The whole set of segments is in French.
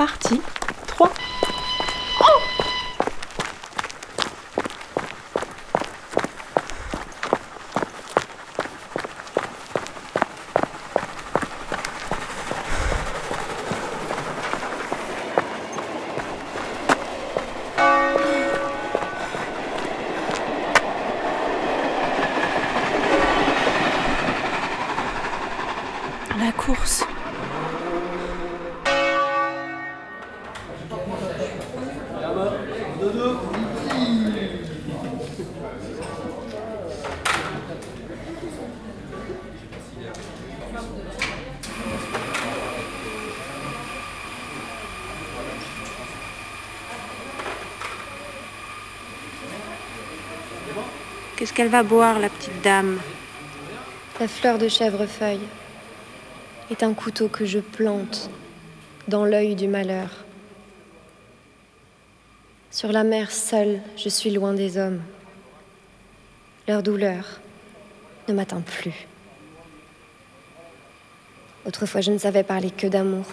partie 3. La course. Qu'est-ce qu'elle va boire, la petite dame La fleur de chèvrefeuille est un couteau que je plante dans l'œil du malheur. Sur la mer seule, je suis loin des hommes. Leur douleur ne m'atteint plus. Autrefois, je ne savais parler que d'amour.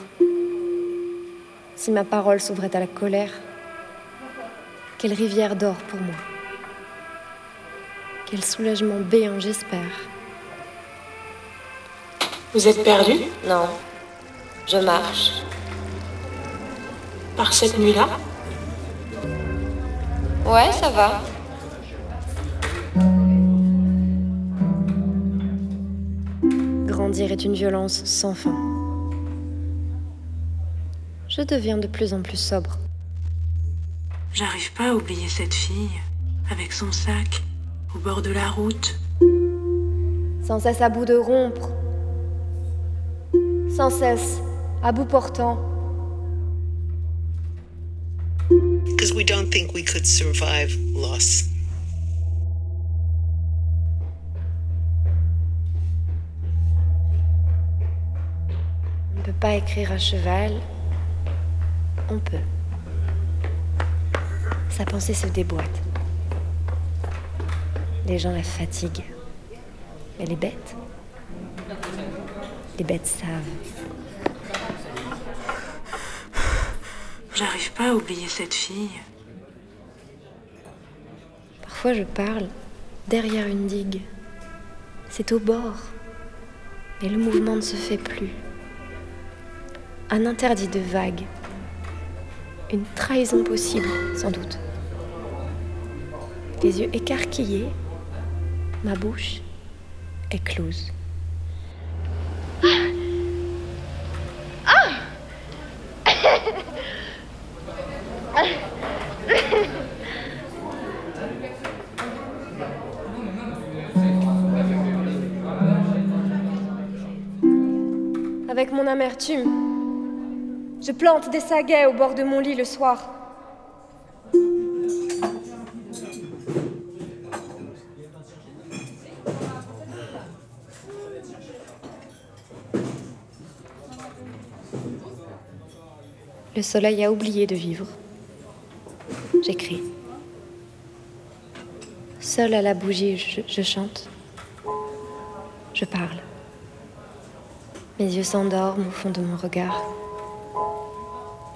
Si ma parole s'ouvrait à la colère, quelle rivière d'or pour moi. Quel soulagement béant, j'espère. Vous êtes perdu? Non, je marche. par cette nuit-là? Ouais, ça va. Grandir est une violence sans fin. Je deviens de plus en plus sobre. J'arrive pas à oublier cette fille, avec son sac, au bord de la route. Sans cesse à bout de rompre. Sans cesse à bout portant. Because we don't think we could survive loss. On ne peut pas écrire à cheval. On peut. Sa pensée se déboîte. Les gens la fatiguent. Mais les bêtes? Les bêtes savent. J'arrive pas à oublier cette fille. Parfois je parle derrière une digue. C'est au bord. Mais le mouvement ne se fait plus. Un interdit de vague. Une trahison possible, sans doute. Les yeux écarquillés, ma bouche est close. Avec mon amertume, je plante des saguets au bord de mon lit le soir. Le soleil a oublié de vivre. J'écris. Seule à la bougie, je, chante. Je parle. Mes yeux s'endorment au fond de mon regard.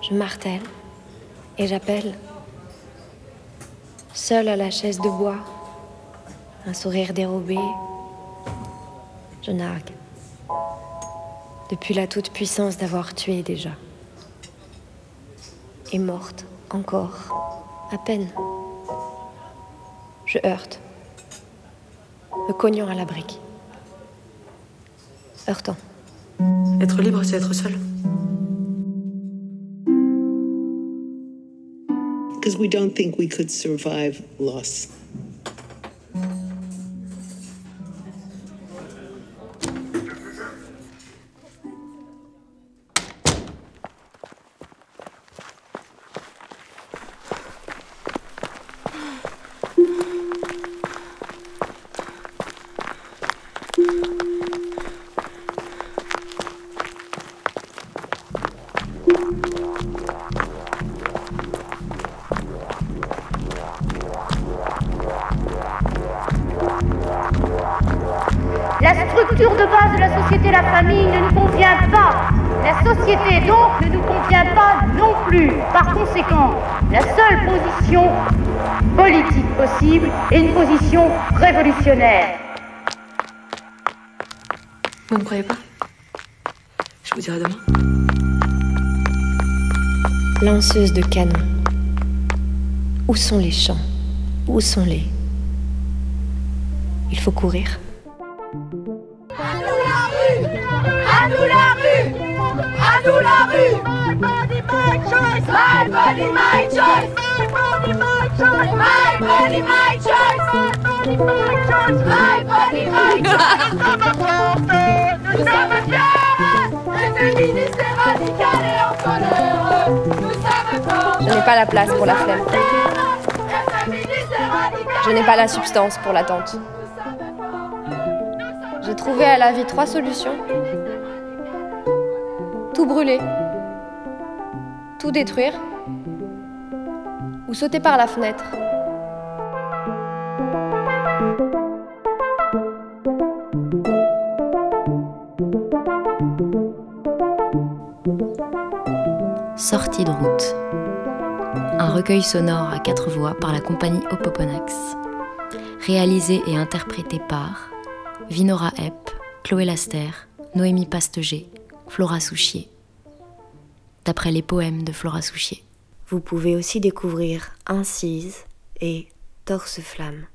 Je martèle et j'appelle. Seule à la chaise de bois, un sourire dérobé, je nargue. Depuis la toute-puissance d'avoir tué déjà. Et morte encore, à peine. Je heurte, me cognant à la brique. Heurtant. Être libre, c'est être seul. Because we don't think we could survive loss. La structure de base de la société, la famille, ne nous convient pas. La société donc ne nous convient pas non plus. Par conséquent, la seule position politique possible est une position révolutionnaire. Vous ne croyez pas? Je vous dirai demain. Lanceuse de canon. Où sont les champs? Où sont les... Il faut courir. À nous la rue À nous la rue À nous la rue My body, my choice My body, my choice My body, my choice My body, my choice My body, my choice body, my choice Nous sommes fiers et radicales et en Nous sommes Je n'ai pas la place pour la flemme. Je n'ai pas la substance pour l'attente. J'ai trouvé à la vie trois solutions. Tout brûler, tout détruire, ou sauter par la fenêtre. Sortie de route. Un recueil sonore à quatre voix par la compagnie Opoponax. Réalisé et interprété par Vinora Epp, Chloé Laster, Noémie Pasteger, Flora Souchier. D'après les poèmes de Flora Souchier. Vous pouvez aussi découvrir Incise et Torse Flamme.